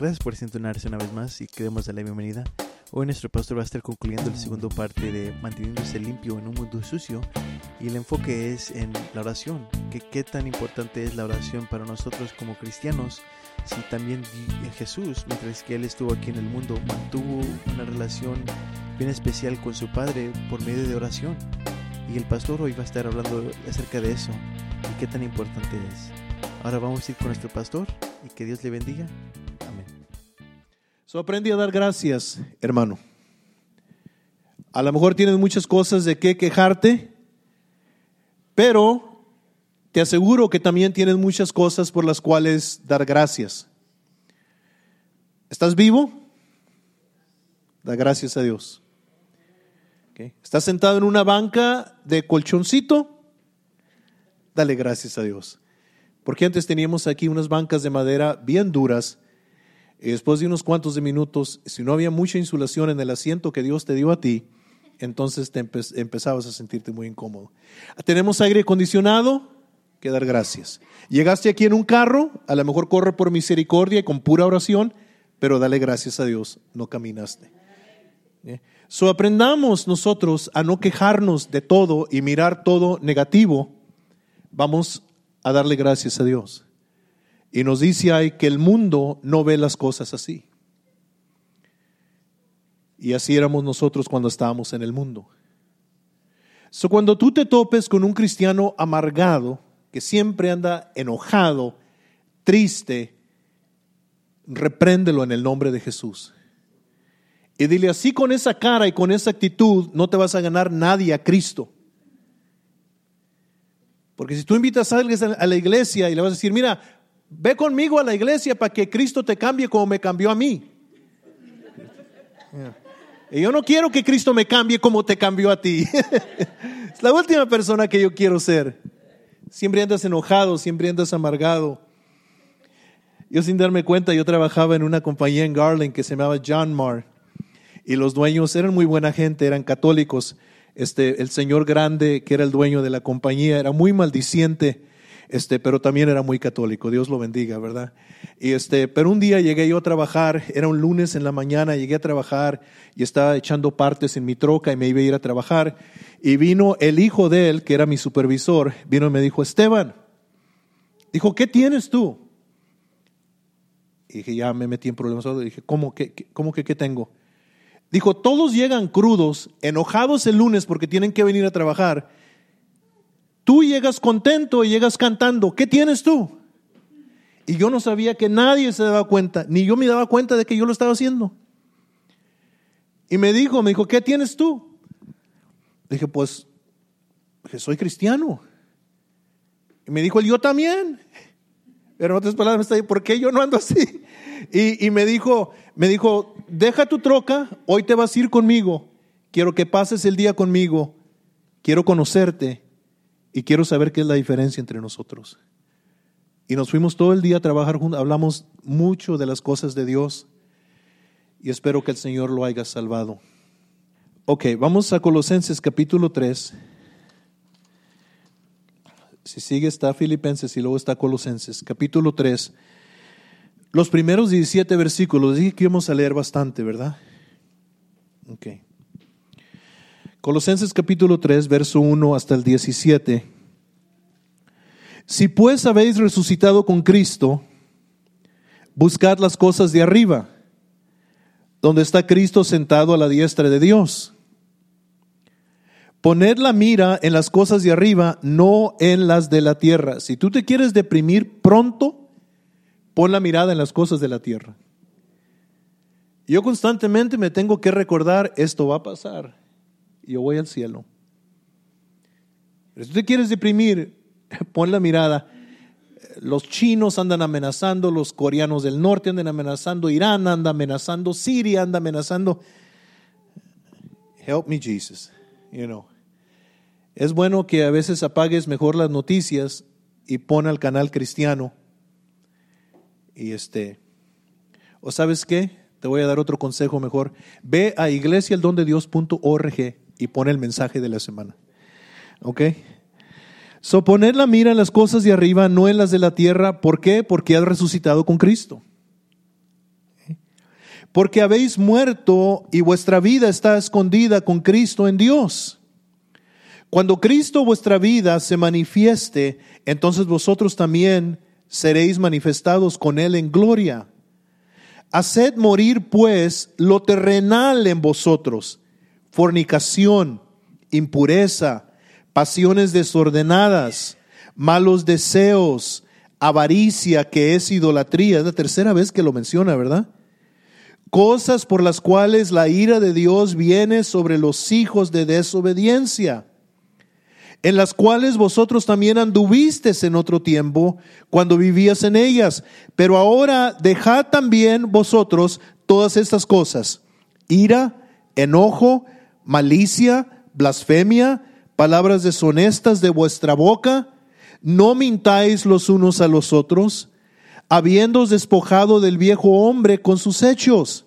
Gracias por sintonarse una vez más y queremos darle la bienvenida. Hoy nuestro pastor va a estar concluyendo la segunda parte de manteniéndose limpio en un mundo sucio y el enfoque es en la oración, que qué tan importante es la oración para nosotros como cristianos, si también Jesús, mientras que Él estuvo aquí en el mundo, mantuvo una relación bien especial con su Padre por medio de oración. Y el pastor hoy va a estar hablando acerca de eso y qué tan importante es. Ahora vamos a ir con nuestro pastor y que Dios le bendiga. So aprendí a dar gracias, hermano. A lo mejor tienes muchas cosas de qué quejarte, pero te aseguro que también tienes muchas cosas por las cuales dar gracias. ¿Estás vivo? Da gracias a Dios. Okay. ¿Estás sentado en una banca de colchoncito? Dale gracias a Dios. Porque antes teníamos aquí unas bancas de madera bien duras. Y después de unos cuantos de minutos, si no había mucha insulación en el asiento que Dios te dio a ti, entonces te empe empezabas a sentirte muy incómodo. Tenemos aire acondicionado, que dar gracias. Llegaste aquí en un carro, a lo mejor corre por misericordia y con pura oración, pero dale gracias a Dios, no caminaste. ¿Eh? So aprendamos nosotros a no quejarnos de todo y mirar todo negativo. Vamos a darle gracias a Dios. Y nos dice ahí que el mundo no ve las cosas así. Y así éramos nosotros cuando estábamos en el mundo. So, cuando tú te topes con un cristiano amargado, que siempre anda enojado, triste, repréndelo en el nombre de Jesús. Y dile así con esa cara y con esa actitud, no te vas a ganar nadie a Cristo. Porque si tú invitas a alguien a la iglesia y le vas a decir, mira, ve conmigo a la iglesia para que Cristo te cambie como me cambió a mí. Y yo no quiero que Cristo me cambie como te cambió a ti. es la última persona que yo quiero ser. Siempre andas enojado, siempre andas amargado. Yo sin darme cuenta, yo trabajaba en una compañía en Garland que se llamaba John Marr. Y los dueños eran muy buena gente, eran católicos este, el señor grande, que era el dueño de la compañía, era muy maldiciente, este, pero también era muy católico, Dios lo bendiga, ¿verdad? Y este, pero un día llegué yo a trabajar, era un lunes en la mañana, llegué a trabajar y estaba echando partes en mi troca y me iba a ir a trabajar. Y vino el hijo de él, que era mi supervisor, vino y me dijo, Esteban, dijo, ¿qué tienes tú? Y dije, ya me metí en problemas. Y dije, ¿cómo que, cómo que qué tengo? Dijo, todos llegan crudos, enojados el lunes porque tienen que venir a trabajar. Tú llegas contento y llegas cantando. ¿Qué tienes tú? Y yo no sabía que nadie se daba cuenta, ni yo me daba cuenta de que yo lo estaba haciendo. Y me dijo, me dijo, ¿qué tienes tú? Dije, pues, que soy cristiano. Y me dijo, yo también. Pero en otras palabras, está ¿por qué yo no ando así? Y, y me dijo, me dijo, deja tu troca, hoy te vas a ir conmigo, quiero que pases el día conmigo, quiero conocerte y quiero saber qué es la diferencia entre nosotros. Y nos fuimos todo el día a trabajar juntos, hablamos mucho de las cosas de Dios y espero que el Señor lo haya salvado. Ok, vamos a Colosenses capítulo 3. Si sigue está Filipenses y luego está Colosenses, capítulo 3. Los primeros 17 versículos, dije que íbamos a leer bastante, ¿verdad? Ok. Colosenses capítulo 3, verso 1 hasta el 17. Si pues habéis resucitado con Cristo, buscad las cosas de arriba, donde está Cristo sentado a la diestra de Dios. Poned la mira en las cosas de arriba, no en las de la tierra. Si tú te quieres deprimir pronto, Pon la mirada en las cosas de la tierra. Yo constantemente me tengo que recordar, esto va a pasar. Yo voy al cielo. Si tú te quieres deprimir, pon la mirada. Los chinos andan amenazando, los coreanos del norte andan amenazando, Irán anda amenazando, Siria anda amenazando. Help me, Jesus. You know. Es bueno que a veces apagues mejor las noticias y pon al canal cristiano y este, o sabes qué, te voy a dar otro consejo mejor. Ve a iglesiaeldondedios.org y pon el mensaje de la semana. ¿Ok? So poner la mira en las cosas de arriba, no en las de la tierra. ¿Por qué? Porque has resucitado con Cristo. porque habéis muerto y vuestra vida está escondida con Cristo en Dios. Cuando Cristo vuestra vida se manifieste, entonces vosotros también seréis manifestados con Él en gloria. Haced morir pues lo terrenal en vosotros, fornicación, impureza, pasiones desordenadas, malos deseos, avaricia, que es idolatría. Es la tercera vez que lo menciona, ¿verdad? Cosas por las cuales la ira de Dios viene sobre los hijos de desobediencia, en las cuales vosotros también anduvisteis en otro tiempo cuando vivías en ellas. Pero ahora dejad también vosotros todas estas cosas, ira, enojo, malicia, blasfemia, palabras deshonestas de vuestra boca no mintáis los unos a los otros, habiéndoos despojado del viejo hombre con sus hechos,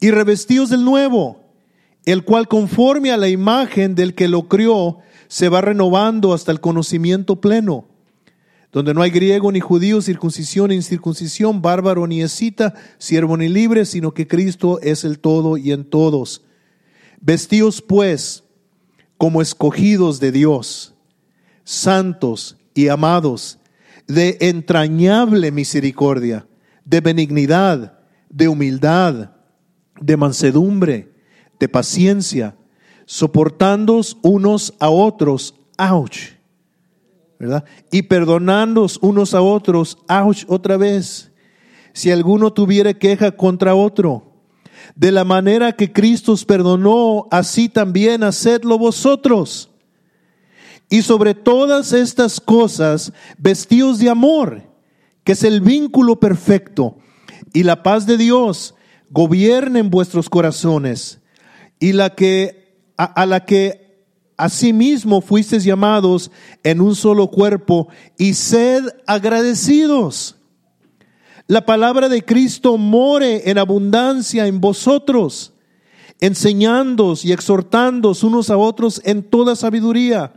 y revestidos del nuevo, el cual conforme a la imagen del que lo crió, se va renovando hasta el conocimiento pleno, donde no hay griego ni judío, circuncisión ni incircuncisión, bárbaro ni escita, siervo ni libre, sino que Cristo es el todo y en todos. Vestíos pues como escogidos de Dios santos y amados, de entrañable misericordia, de benignidad, de humildad, de mansedumbre, de paciencia, soportándoos unos a otros, ouch, ¿verdad? Y perdonándoos unos a otros, ouch, otra vez. Si alguno tuviera queja contra otro, de la manera que Cristo os perdonó, así también hacedlo vosotros. Y sobre todas estas cosas, vestidos de amor, que es el vínculo perfecto, y la paz de Dios gobierne en vuestros corazones, y la que a, la que asimismo fuisteis llamados en un solo cuerpo, y sed agradecidos. La palabra de Cristo more en abundancia en vosotros, enseñándoos y exhortándoos unos a otros en toda sabiduría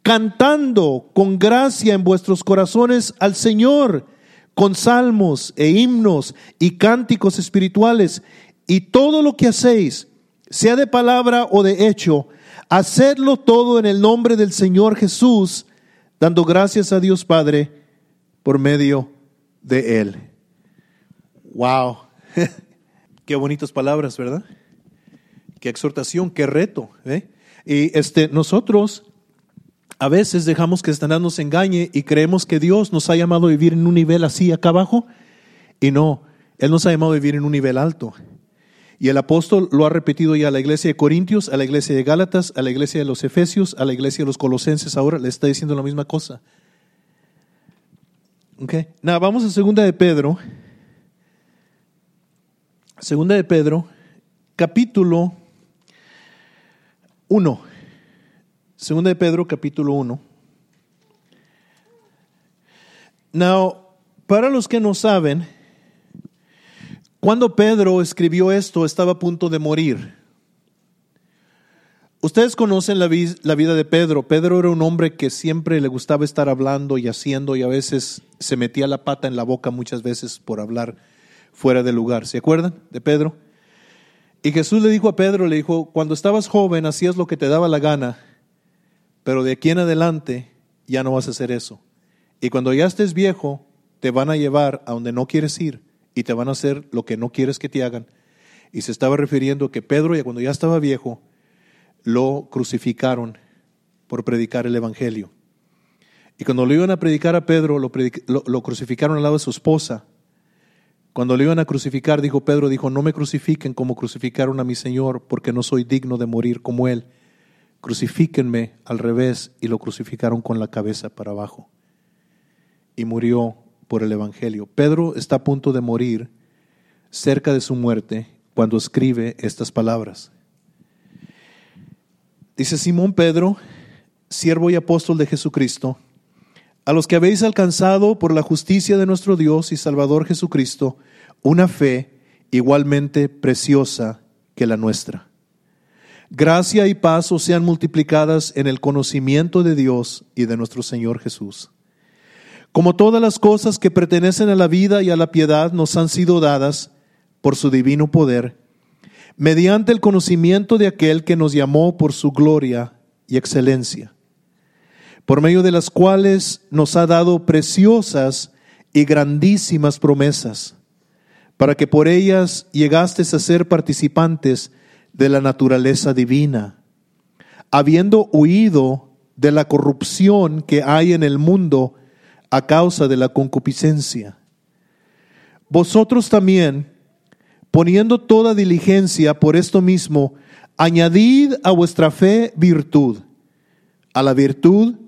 cantando con gracia en vuestros corazones al Señor, con salmos e himnos y cánticos espirituales, y todo lo que hacéis, sea de palabra o de hecho, hacedlo todo en el nombre del Señor Jesús, dando gracias a Dios Padre por medio de Él. Wow, qué bonitas palabras, ¿verdad? Qué exhortación, qué reto. ¿eh? Y este, nosotros a veces dejamos que Satanás nos engañe y creemos que Dios nos ha llamado a vivir en un nivel así acá abajo y no, Él nos ha llamado a vivir en un nivel alto. Y el apóstol lo ha repetido ya a la iglesia de Corintios, a la iglesia de Gálatas, a la iglesia de los Efesios, a la iglesia de los Colosenses, ahora le está diciendo la misma cosa. Okay. Nada, vamos a segunda de Pedro. Segunda de Pedro, capítulo 1. Segunda de Pedro, capítulo 1. Now, para los que no saben, cuando Pedro escribió esto estaba a punto de morir. Ustedes conocen la, la, vida de Pedro. Pedro era un hombre que siempre le gustaba estar hablando y haciendo y a veces se metía la pata en la boca muchas veces por hablar fuera de lugar. ¿Se acuerdan de Pedro? Y Jesús le dijo a Pedro, le dijo, cuando estabas joven hacías lo que te daba la gana pero de aquí en adelante ya no vas a hacer eso. Y cuando ya estés viejo, te van a llevar a donde no quieres ir y te van a hacer lo que no quieres que te hagan. Y se estaba refiriendo que Pedro, ya cuando ya estaba viejo, lo crucificaron por predicar el Evangelio. Y cuando lo iban a predicar a Pedro, lo, lo, crucificaron al lado de su esposa. Cuando lo iban a crucificar, dijo Pedro, dijo, no me crucifiquen como crucificaron a mi Señor, porque no soy digno de morir como Él crucifíquenme al revés y lo crucificaron con la cabeza para abajo. Y murió por el Evangelio. Pedro está a punto de morir cerca de su muerte cuando escribe estas palabras. Dice Simón Pedro, siervo y apóstol de Jesucristo, a los que habéis alcanzado por la justicia de nuestro Dios y Salvador Jesucristo una fe igualmente preciosa que la nuestra Gracia y paz os sean multiplicadas en el conocimiento de Dios y de nuestro Señor Jesús. Como todas las cosas que pertenecen a la vida y a la piedad nos han sido dadas por su divino poder, mediante el conocimiento de aquel que nos llamó por su gloria y excelencia, por medio de las cuales nos ha dado preciosas y grandísimas promesas, para que por ellas llegastes a ser participantes de la naturaleza divina, habiendo huido de la corrupción que hay en el mundo a causa de la concupiscencia. Vosotros también, poniendo toda diligencia por esto mismo, añadid a vuestra fe virtud, a la virtud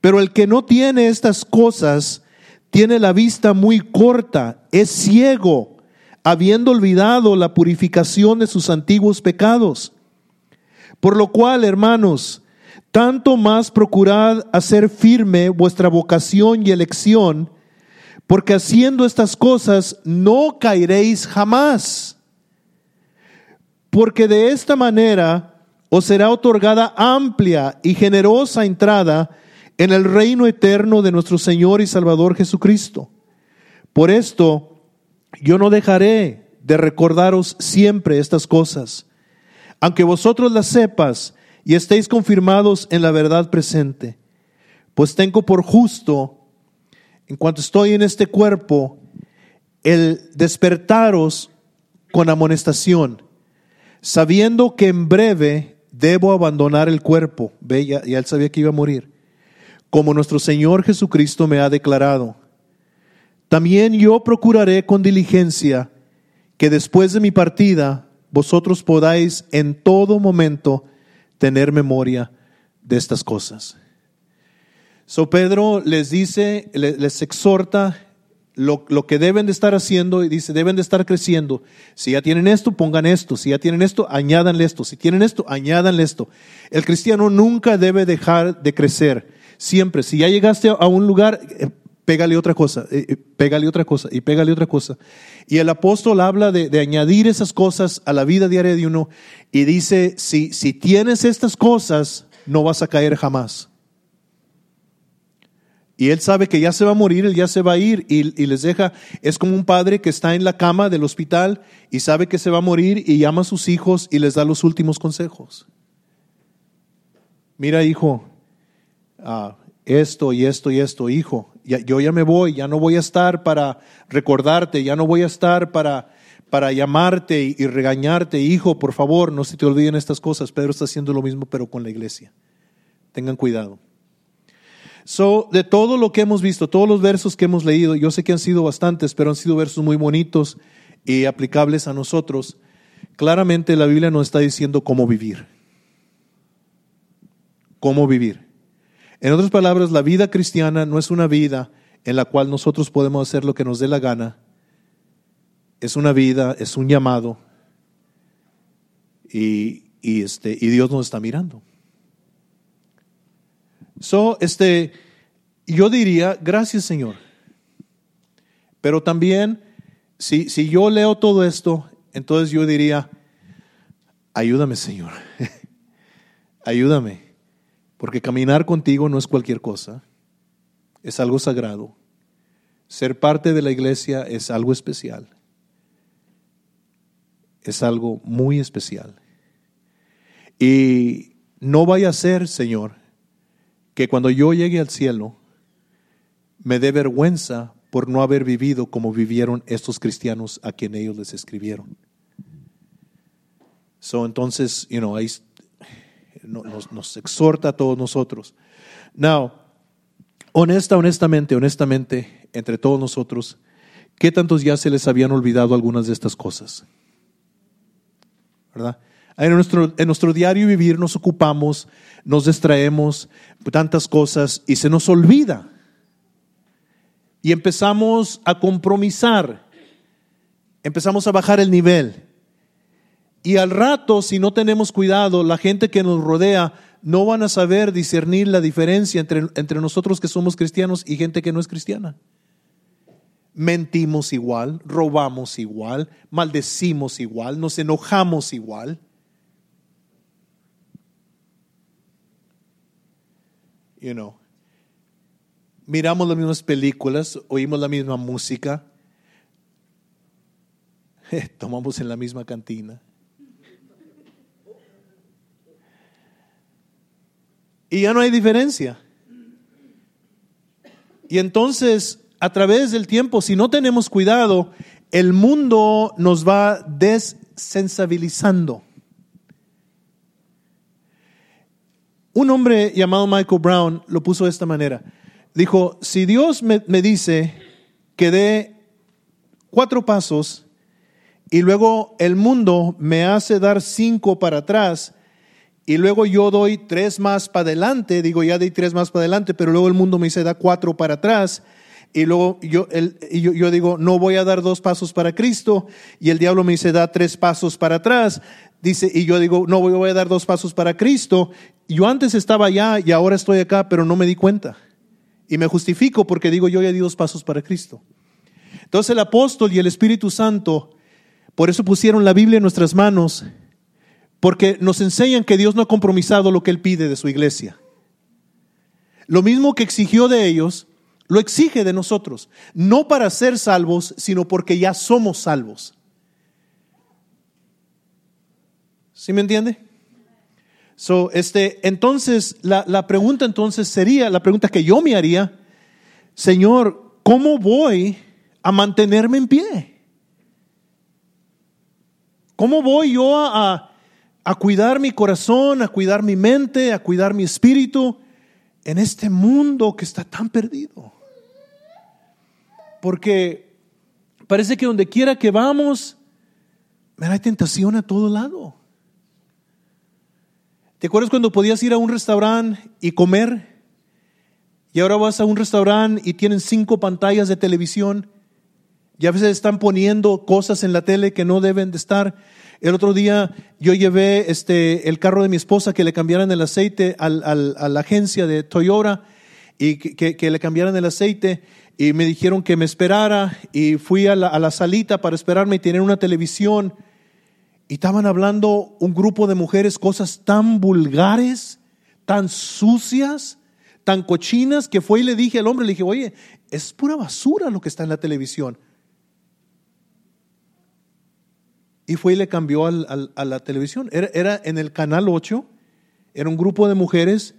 Pero el que no tiene estas cosas tiene la vista muy corta, es ciego, habiendo olvidado la purificación de sus antiguos pecados. Por lo cual, hermanos, tanto más procurad hacer firme vuestra vocación y elección, porque haciendo estas cosas no caeréis jamás. Porque de esta manera os será otorgada amplia y generosa entrada en el reino eterno de nuestro Señor y Salvador Jesucristo. Por esto, yo no dejaré de recordaros siempre estas cosas, aunque vosotros las sepas y estéis confirmados en la verdad presente. Pues tengo por justo, en cuanto estoy en este cuerpo, el despertaros con amonestación, sabiendo que en breve debo abandonar el cuerpo. Ve, ya, ya él sabía que iba a morir. Como nuestro Señor Jesucristo me ha declarado. También yo procuraré con diligencia que después de mi partida vosotros podáis en todo momento tener memoria de estas cosas. So Pedro les dice, les, exhorta lo, lo, que deben de estar haciendo y dice, deben de estar creciendo. Si ya tienen esto, pongan esto. Si ya tienen esto, añádanle esto. Si tienen esto, añádanle esto. El cristiano nunca debe dejar de crecer. Siempre. Si ya llegaste a un lugar, eh, pégale otra cosa, eh, eh, pégale otra cosa y pégale otra cosa. Y el apóstol habla de, añadir esas cosas a la vida diaria de uno y dice, si, si tienes estas cosas, no vas a caer jamás. Y él sabe que ya se va a morir, él ya se va a ir y, y, les deja, es como un padre que está en la cama del hospital y sabe que se va a morir y llama a sus hijos y les da los últimos consejos. Mira hijo, ah, esto y esto y esto, hijo, yo ya me voy, ya no voy a estar para recordarte, ya no voy a estar para, para llamarte y, regañarte, hijo, por favor, no se te olviden estas cosas. Pedro está haciendo lo mismo, pero con la iglesia. Tengan cuidado. So, de todo lo que hemos visto, todos los versos que hemos leído, yo sé que han sido bastantes, pero han sido versos muy bonitos y aplicables a nosotros. Claramente la Biblia nos está diciendo cómo vivir. Cómo vivir. En otras palabras, la vida cristiana no es una vida en la cual nosotros podemos hacer lo que nos dé la gana. Es una vida, es un llamado. Y, este, y Dios nos está mirando. So, este, yo diría, gracias Señor. Pero también, si, si yo leo todo esto, entonces yo diría, ayúdame Señor. ayúdame. Porque caminar contigo no es cualquier cosa, es algo sagrado. Ser parte de la iglesia es algo especial. Es algo muy especial. Y no vaya a ser, Señor, que cuando yo llegue al cielo me dé vergüenza por no haber vivido como vivieron estos cristianos a quien ellos les escribieron. So, entonces, you know, nos, exhorta a todos nosotros. Now, honesta, honestamente, honestamente, entre todos nosotros, ¿qué tantos ya se les habían olvidado algunas de estas cosas? ¿Verdad? En nuestro, en nuestro diario vivir nos ocupamos, nos distraemos tantas cosas y se nos olvida. Y empezamos a compromisar empezamos a bajar el nivel. Y al rato, si no tenemos cuidado, la gente que nos rodea no van a saber discernir la diferencia entre, entre nosotros que somos cristianos y gente que no es cristiana. Mentimos igual, robamos igual, maldecimos igual, nos enojamos igual. You know, miramos las mismas películas, oímos la misma música, tomamos en la misma cantina. Y ya no hay diferencia. Y entonces, a través del tiempo, si no tenemos cuidado, el mundo nos va desensibilizando. Un hombre llamado Michael Brown lo puso de esta manera. Dijo, si Dios me, me dice que dé cuatro pasos y luego el mundo me hace dar cinco para atrás, y luego yo doy tres más para adelante, digo, ya di tres más para adelante, pero luego el mundo me dice, da cuatro para atrás. Y luego yo, el, yo, digo, no voy a dar dos pasos para Cristo. Y el diablo me dice, da tres pasos para atrás. Dice, y yo digo, no voy a dar dos pasos para Cristo. Yo antes estaba allá y ahora estoy acá, pero no me di cuenta. Y me justifico porque digo, yo ya di dos pasos para Cristo. Entonces el apóstol y el Espíritu Santo, por eso pusieron la Biblia en nuestras manos porque nos enseñan que Dios no ha compromisado lo que Él pide de su iglesia. Lo mismo que exigió de ellos, lo exige de nosotros. No para ser salvos, sino porque ya somos salvos. ¿Sí me entiende? So, este, entonces, la, pregunta entonces sería, la pregunta que yo me haría, Señor, ¿cómo voy a mantenerme en pie? ¿Cómo voy yo a a cuidar mi corazón, a cuidar mi mente, a cuidar mi espíritu en este mundo que está tan perdido. Porque parece que donde quiera que vamos, hay tentación a todo lado. ¿Te acuerdas cuando podías ir a un restaurante y comer? Y ahora vas a un restaurante y tienen cinco pantallas de televisión y a veces están poniendo cosas en la tele que no deben de estar. El otro día yo llevé este, el carro de mi esposa que le cambiaran el aceite al, al, a la agencia de Toyota y que, que, le cambiaran el aceite y me dijeron que me esperara y fui a la, a la salita para esperarme y tener una televisión y estaban hablando un grupo de mujeres cosas tan vulgares, tan sucias, tan cochinas que fue y le dije al hombre, le dije, oye, es pura basura lo que está en la televisión. Y fue y le cambió al, a la televisión. Era, era, en el canal 8, era un grupo de mujeres.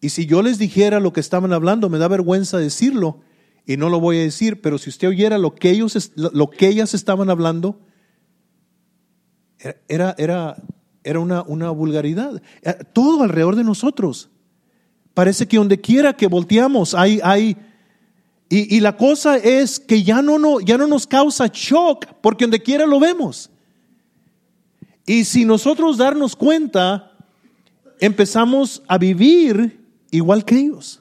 Y si yo les dijera lo que estaban hablando, me da vergüenza decirlo. Y no lo voy a decir, pero si usted oyera lo que, ellos, lo que ellas estaban hablando, era, era, era una, una vulgaridad. Eh, todo alrededor de nosotros. Parece que donde quiera que volteamos hay, hay, y, y, la cosa es que ya no, no, ya no nos causa shock porque donde quiera lo vemos. Y si nosotros darnos cuenta, empezamos a vivir igual que ellos.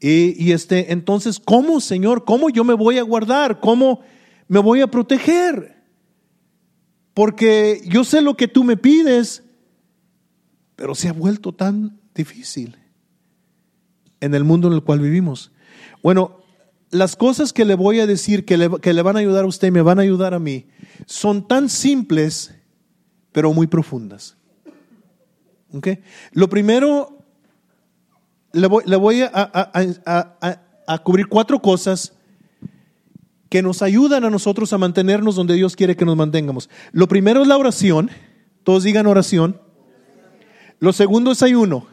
Y, este, entonces, ¿cómo, Señor? ¿Cómo yo me voy a guardar? ¿Cómo me voy a proteger? Porque yo sé lo que tú me pides, pero se ha vuelto tan difícil en el mundo en el cual vivimos. Bueno, las cosas que le voy a decir que le, que le, van a ayudar a usted y me van a ayudar a mí son tan simples, pero muy profundas. Lo primero, le voy, le voy a, a, a, cubrir cuatro cosas que nos ayudan a nosotros a mantenernos donde Dios quiere que nos mantengamos. Lo primero es la oración, todos digan oración. Lo segundo es ayuno.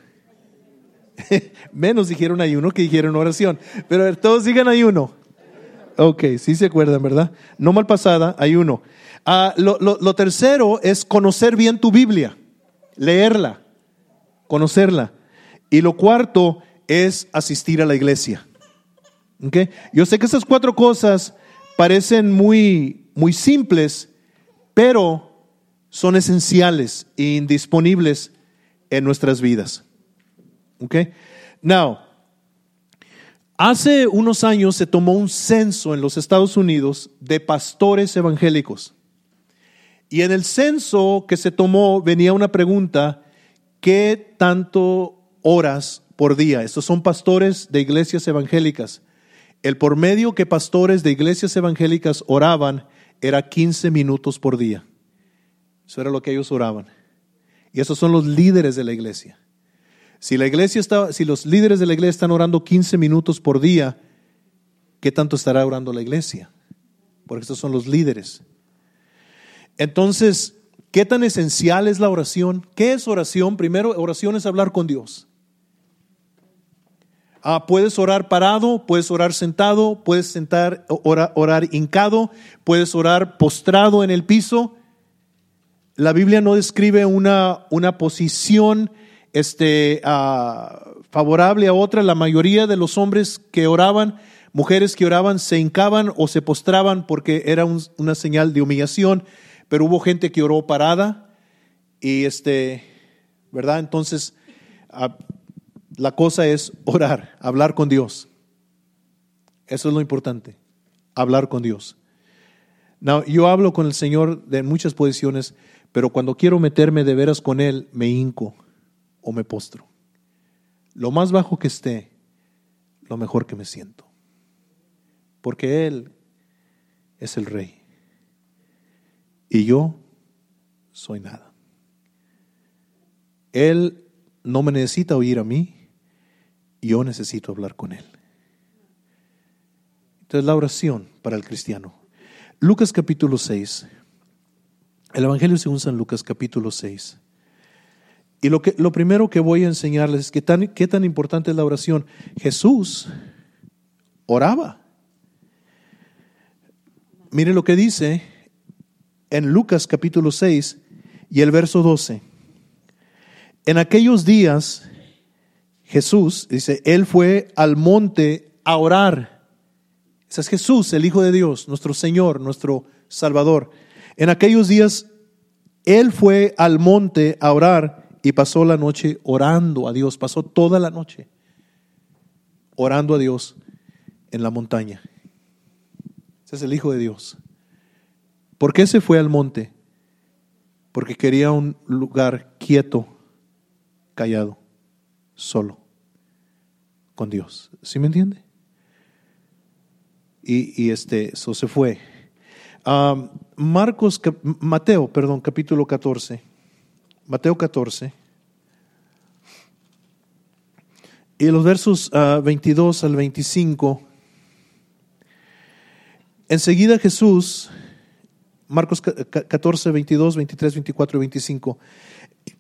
Menos dijeron ayuno que dijeron oración. Pero todos digan ayuno. Ok, sí se acuerdan, ¿verdad? No mal pasada, ayuno. Lo, lo, lo tercero es conocer bien tu Biblia, leerla, conocerla. Y lo cuarto es asistir a la iglesia. Okay. Yo sé que esas cuatro cosas parecen muy, muy simples, pero son esenciales e indisponibles en nuestras vidas. Okay? Now, Hace unos años se tomó un censo en los Estados Unidos de pastores evangélicos. Y en el censo que se tomó venía una pregunta, ¿qué tanto horas por día? Estos son pastores de iglesias evangélicas. El por medio que pastores de iglesias evangélicas oraban era 15 minutos por día. Eso era lo que ellos oraban. Y esos son los líderes de la iglesia. Si la iglesia está, si los líderes de la iglesia están orando 15 minutos por día, ¿qué tanto estará orando la iglesia? Porque estos son los líderes. Entonces, ¿qué tan esencial es la oración? ¿Qué es oración? Primero, oración es hablar con Dios. Ah, puedes orar parado, puedes orar sentado, puedes sentar, orar, orar hincado, puedes orar postrado en el piso. La Biblia no describe una, una posición este, ah, favorable a otra. La mayoría de los hombres que oraban, mujeres que oraban, se hincaban o se postraban porque era una señal de humillación pero hubo gente que oró parada y este, ¿verdad? Entonces, ah, la cosa es orar, hablar con Dios. Eso es lo importante, hablar con Dios. yo hablo con el Señor de muchas posiciones, pero cuando quiero meterme de veras con Él, me hinco o me postro. Lo más bajo que esté, lo mejor que me siento. Porque Él es el Rey y yo soy nada. Él no me necesita oír a mí, yo necesito hablar con Él. Entonces la oración para el cristiano. Lucas capítulo 6. El Evangelio según San Lucas capítulo 6. Y lo, que, lo primero que voy a enseñarles es que tan, qué tan importante es la oración. Jesús oraba. Mire lo que dice en Lucas capítulo 6 y el verso 12. En aquellos días Jesús, dice, Él fue al monte a orar. Ese es Jesús, el Hijo de Dios, nuestro Señor, nuestro Salvador. En aquellos días Él fue al monte a orar y pasó la noche orando a Dios, pasó toda la noche orando a Dios en la montaña. Ese es el Hijo de Dios. ¿Por qué se fue al monte? Porque quería un lugar quieto, callado, solo, con Dios. ¿Sí me entiende? Y, este, eso se fue. Marcos, Mateo, perdón, capítulo 14. Mateo 14. Y los versos 22 ah, al 25. Enseguida Jesús Marcos 14, 22, 23, 24 y 25.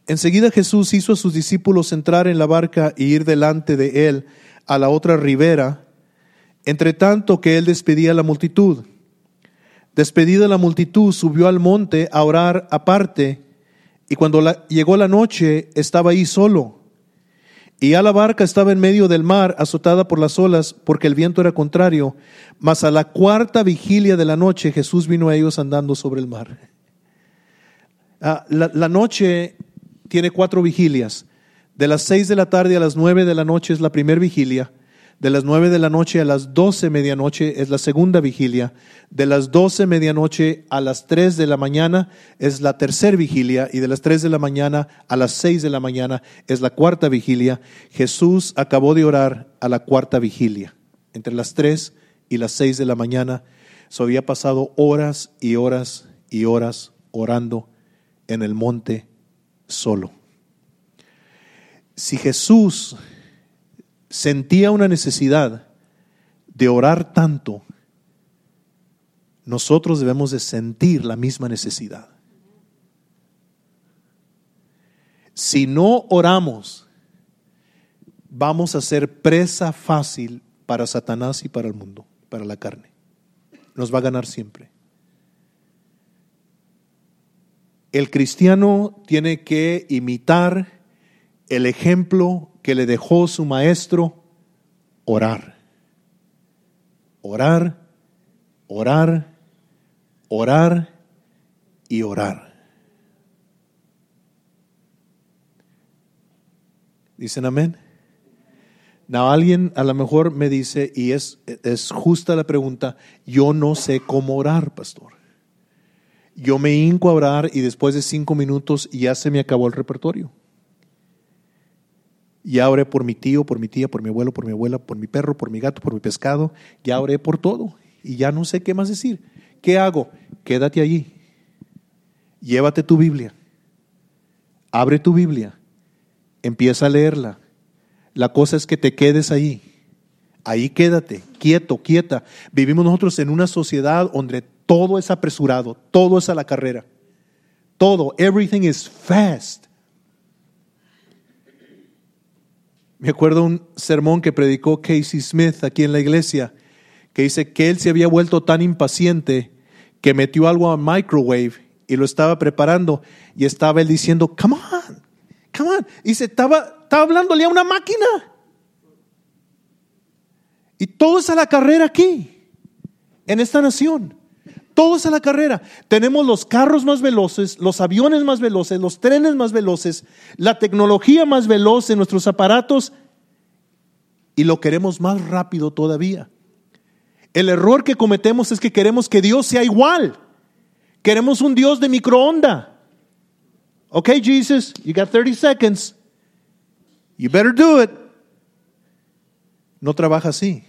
Enseguida Jesús hizo a sus discípulos entrar en la barca y ir delante de él a la otra ribera, entre tanto que él despedía a la multitud. Despedida la multitud, subió al monte a orar aparte, y cuando llegó la noche estaba ahí solo. Y ya la barca estaba en medio del mar, azotada por las olas, porque el viento era contrario. Mas a la cuarta vigilia de la noche Jesús vino a ellos andando sobre el mar. Ah, la, la noche tiene cuatro vigilias. De las seis de la tarde a las nueve de la noche es la primera vigilia. De las nueve de la noche a las doce medianoche es la segunda vigilia. De las doce medianoche a las tres de la mañana es la tercera vigilia. Y de las tres de la mañana a las seis de la mañana es la cuarta vigilia. Jesús acabó de orar a la cuarta vigilia. Entre las tres y las seis de la mañana se había pasado horas y horas y horas orando en el monte solo. Si Jesús sentía una necesidad de orar tanto, nosotros debemos de sentir la misma necesidad. Si no oramos, vamos a ser presa fácil para Satanás y para el mundo, para la carne. Nos va a ganar siempre. El cristiano tiene que imitar el ejemplo que le dejó su maestro, orar. Orar, orar, orar y orar. ¿Dicen amén? Now, alguien a lo mejor me dice, y es, es justa la pregunta, yo no sé cómo orar, pastor. Yo me hinco a orar y después de cinco minutos ya se me acabó el repertorio. Ya oré por mi tío, por mi tía, por mi abuelo, por mi abuela, por mi perro, por mi gato, por mi pescado. Ya oré por todo y ya no sé qué más decir. ¿Qué hago? Quédate allí. Llévate tu Biblia. Abre tu Biblia. Empieza a leerla la cosa es que te quedes ahí. Ahí quédate, quieto, quieta. Vivimos nosotros en una sociedad donde todo es apresurado, todo es a la carrera. Todo, everything is fast. Me acuerdo un sermón que predicó Casey Smith aquí en la iglesia, que dice que él se había vuelto tan impaciente que metió algo a microwave y lo estaba preparando y estaba él diciendo, come on, come on. Y se estaba, estaba hablándole a una máquina. Y todo es la carrera aquí, en esta nación. Todo es a la carrera. Tenemos los carros más veloces, los aviones más veloces, los trenes más veloces, la tecnología más veloz en nuestros aparatos y lo queremos más rápido todavía. El error que cometemos es que queremos que Dios sea igual. Queremos un Dios de microonda. Ok, Jesus, you got 30 seconds. You better do it. No trabaja así.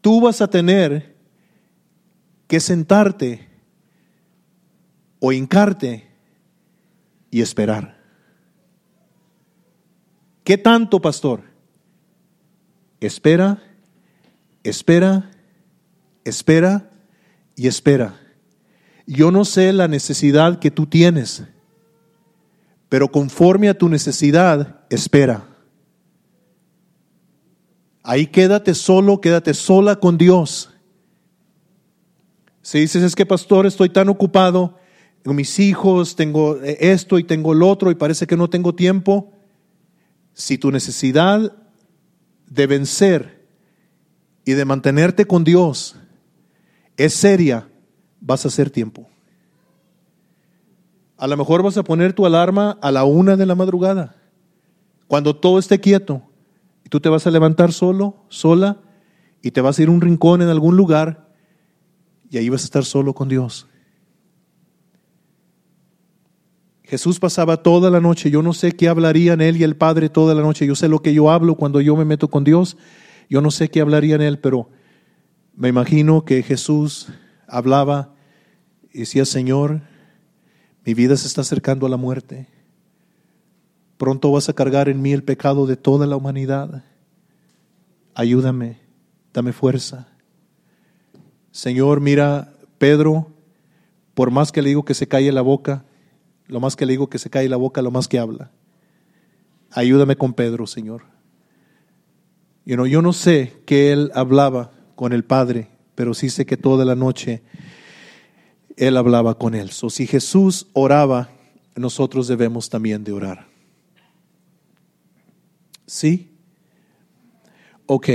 Tú vas a tener que sentarte o hincarte y esperar. ¿Qué tanto, pastor? Espera, espera, espera y espera. Yo no sé la necesidad que tú tienes pero conforme a tu necesidad, espera. Ahí quédate solo, quédate sola con Dios. Si dices, es que pastor, estoy tan ocupado, con mis hijos, tengo esto y tengo lo otro y parece que no tengo tiempo, si tu necesidad de vencer y de mantenerte con Dios es seria, vas a hacer tiempo. A lo mejor vas a poner tu alarma a la una de la madrugada, cuando todo esté quieto. Y tú te vas a levantar solo, sola, y te vas a ir a un rincón en algún lugar, y ahí vas a estar solo con Dios. Jesús pasaba toda la noche, yo no sé qué hablarían él y el Padre toda la noche, yo sé lo que yo hablo cuando yo me meto con Dios, yo no sé qué hablarían él, pero me imagino que Jesús hablaba y decía, Señor, mi vida se está acercando a la muerte. Pronto vas a cargar en mí el pecado de toda la humanidad. Ayúdame, dame fuerza. Señor, mira, Pedro, por más que le digo que se calle la boca, lo más que le digo que se cae la boca, lo más que habla. Ayúdame con Pedro, Señor. yo no sé que él hablaba con el Padre, pero sí sé que toda la noche él hablaba con él. So, si Jesús oraba, nosotros debemos también de orar. ¿Sí? Ok.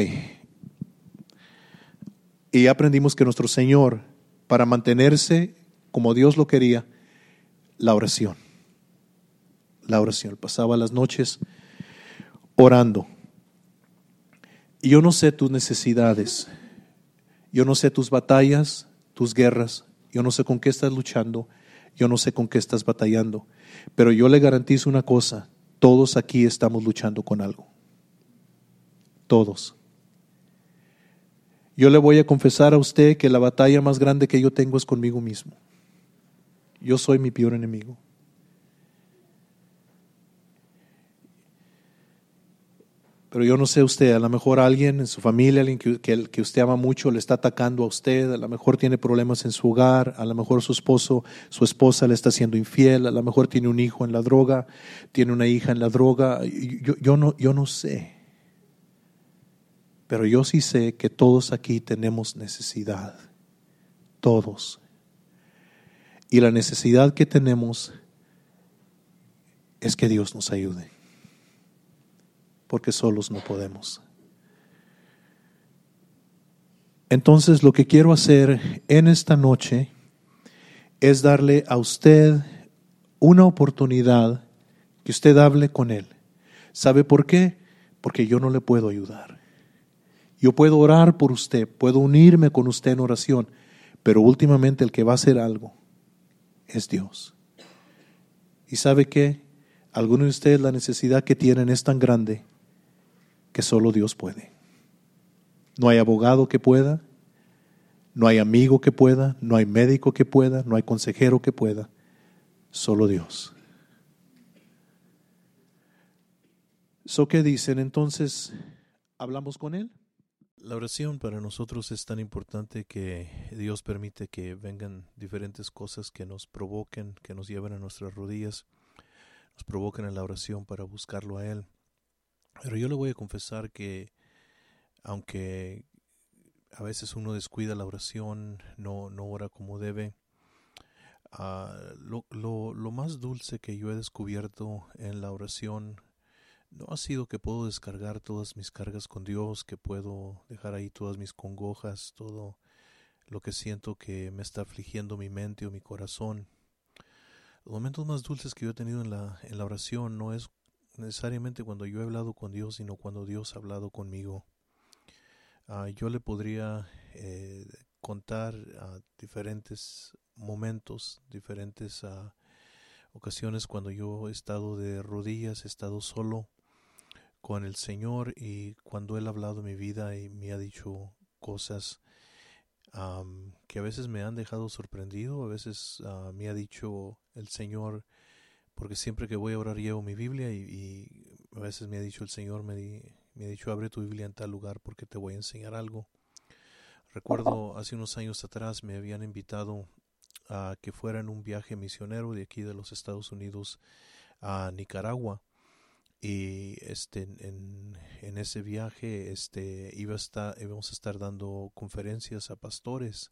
Y aprendimos que nuestro Señor, para mantenerse como Dios lo quería, la oración. La oración. Pasaba las noches orando. Y yo no sé tus necesidades. Yo no sé tus batallas, tus guerras. Yo no sé con qué estás luchando, yo no sé con qué estás batallando, pero yo le garantizo una cosa, todos aquí estamos luchando con algo. Todos. Yo le voy a confesar a usted que la batalla más grande que yo tengo es conmigo mismo. Yo soy mi peor enemigo. Pero yo no sé usted, a lo mejor alguien en su familia, alguien que, usted ama mucho, le está atacando a usted, a lo mejor tiene problemas en su hogar, a lo mejor su esposo, su esposa le está siendo infiel, a lo mejor tiene un hijo en la droga, tiene una hija en la droga, yo, yo, no, yo no sé. Pero yo sí sé que todos aquí tenemos necesidad, todos. Y la necesidad que tenemos es que Dios nos ayude porque solos no podemos. Entonces lo que quiero hacer en esta noche es darle a usted una oportunidad que usted hable con Él. ¿Sabe por qué? porque yo no le puedo ayudar. Yo puedo orar por usted, puedo unirme con usted en oración, pero últimamente el que va a hacer algo es Dios. ¿Y sabe qué? Algunos de ustedes la necesidad que tienen es tan grande que solo Dios puede. No hay abogado que pueda, no hay amigo que pueda, no hay médico que pueda, no hay consejero que pueda, solo Dios. ¿So qué dicen? Entonces, ¿hablamos con Él? La oración para nosotros es tan importante que Dios permite que vengan diferentes cosas que nos provoquen, que nos lleven a nuestras rodillas, nos provoquen en la oración para buscarlo a Él. Pero yo le voy a confesar que aunque a veces uno descuida la oración, no, no ora como debe, uh, lo, lo, lo más dulce que yo he descubierto en la oración no ha sido que puedo descargar todas mis cargas con Dios, que puedo dejar ahí todas mis congojas, todo lo que siento que me está afligiendo mi mente o mi corazón. Los momentos más dulces que yo he tenido en la, en la oración no es necesariamente cuando yo he hablado con Dios, sino cuando Dios ha hablado conmigo. Uh, yo le podría eh, contar diferentes momentos, diferentes uh, ocasiones cuando yo he estado de rodillas, he estado solo con el Señor y cuando Él ha hablado mi vida y me ha dicho cosas que a veces me han dejado sorprendido, a veces uh, me ha dicho el Señor, porque siempre que voy a orar llevo mi Biblia y, y a veces me ha dicho el Señor, me, di, me ha dicho abre tu Biblia en tal lugar porque te voy a enseñar algo. Recuerdo hace unos años atrás me habían invitado a que fuera en un viaje misionero de aquí de los Estados Unidos a Nicaragua y este en, en, ese viaje este iba a estar íbamos a estar dando conferencias a pastores.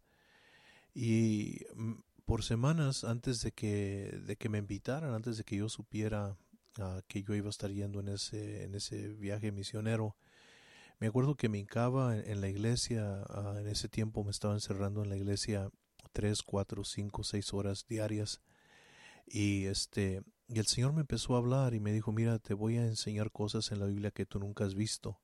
Y mm, por semanas antes de que de que me invitaran antes de que yo supiera uh, que yo iba a estar yendo en ese en ese viaje misionero me acuerdo que me hincaba en, la iglesia uh, en ese tiempo me estaba encerrando en la iglesia tres cuatro cinco seis horas diarias. Y este y el Señor me empezó a hablar y me dijo, mira, te voy a enseñar cosas en la Biblia que tú nunca has visto.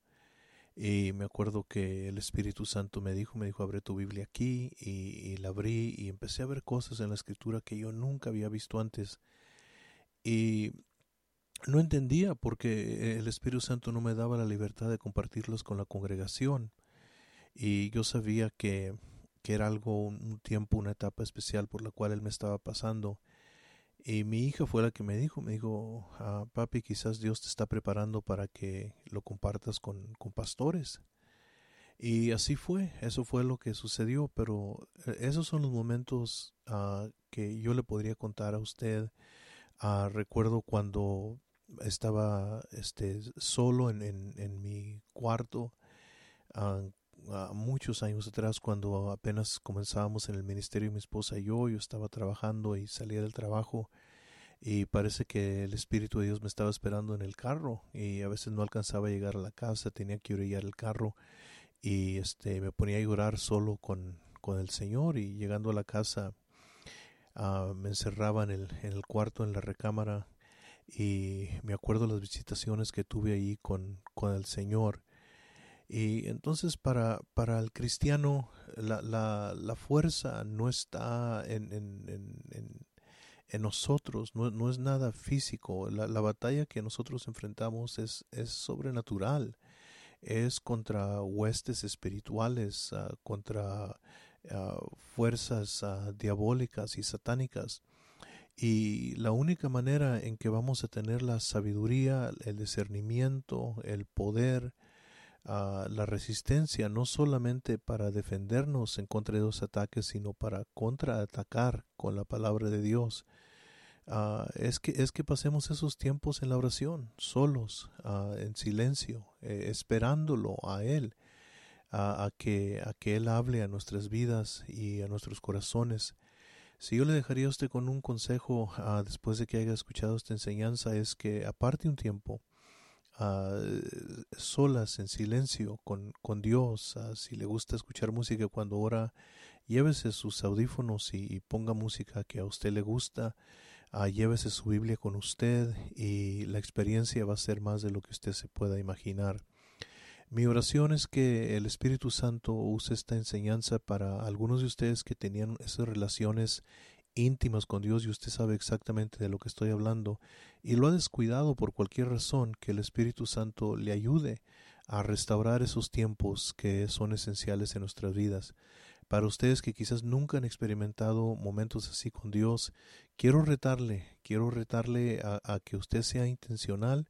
Y me acuerdo que el Espíritu Santo me dijo, me dijo, abre tu Biblia aquí y, y, la abrí y empecé a ver cosas en la escritura que yo nunca había visto antes. Y no entendía porque el Espíritu Santo no me daba la libertad de compartirlos con la congregación. Y yo sabía que, que era algo, un tiempo, una etapa especial por la cual Él me estaba pasando y mi hija fue la que me dijo, me dijo, ah, papi, quizás Dios te está preparando para que lo compartas con, con pastores. Y así fue, eso fue lo que sucedió, pero eh, esos son los momentos uh, que yo le podría contar a usted. Uh, recuerdo cuando estaba este, solo en, en, mi cuarto, muchos años atrás, cuando apenas comenzábamos en el ministerio mi esposa y yo, yo estaba trabajando y salía del trabajo y parece que el Espíritu de Dios me estaba esperando en el carro y a veces no alcanzaba a llegar a la casa, tenía que orillar el carro y este me ponía a llorar solo con, con el Señor y llegando a la casa uh, me encerraba en el, en el cuarto, en la recámara y me acuerdo las visitaciones que tuve ahí con, con el Señor y entonces para, para el cristiano la, la, la fuerza no está en, en, en, en nosotros, no, no, es nada físico. La, la, batalla que nosotros enfrentamos es, es sobrenatural, es contra huestes espirituales, uh, contra uh, fuerzas uh, diabólicas y satánicas. Y la única manera en que vamos a tener la sabiduría, el discernimiento, el poder, la resistencia no solamente para defendernos en contra de los ataques, sino para contraatacar con la palabra de Dios. Uh, es, que, es que pasemos esos tiempos en la oración, solos, uh, en silencio, eh, esperándolo a Él, a, que, a que Él hable a nuestras vidas y a nuestros corazones. Si yo le dejaría a usted con un consejo después de que haya escuchado esta enseñanza, es que aparte un tiempo, uh, solas, en silencio, con, con Dios. Uh, si le gusta escuchar música cuando ora, llévese sus audífonos y, y, ponga música que a usted le gusta. Ah, llévese su Biblia con usted y la experiencia va a ser más de lo que usted se pueda imaginar. Mi oración es que el Espíritu Santo use esta enseñanza para algunos de ustedes que tenían esas relaciones íntimas con Dios y usted sabe exactamente de lo que estoy hablando y lo ha descuidado por cualquier razón, que el Espíritu Santo le ayude a restaurar esos tiempos que son esenciales en nuestras vidas. Para ustedes que quizás nunca han experimentado momentos así con Dios, quiero retarle, quiero retarle a, que usted sea intencional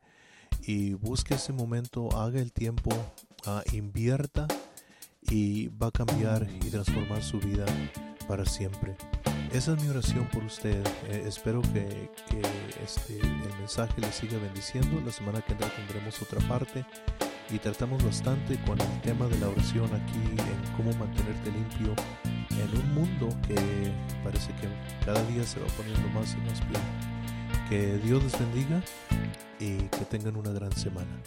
y busque ese momento, haga el tiempo, ah, invierta y va a cambiar y transformar su vida para siempre. Esa es mi oración por usted. Eh, espero que, este, el mensaje le siga bendiciendo. La semana que entra tendremos otra parte y tratamos bastante con el tema de la oración aquí en cómo mantenerte limpio en un mundo que parece que cada día se va poniendo más y más bien. Que Dios les bendiga y que tengan una gran semana.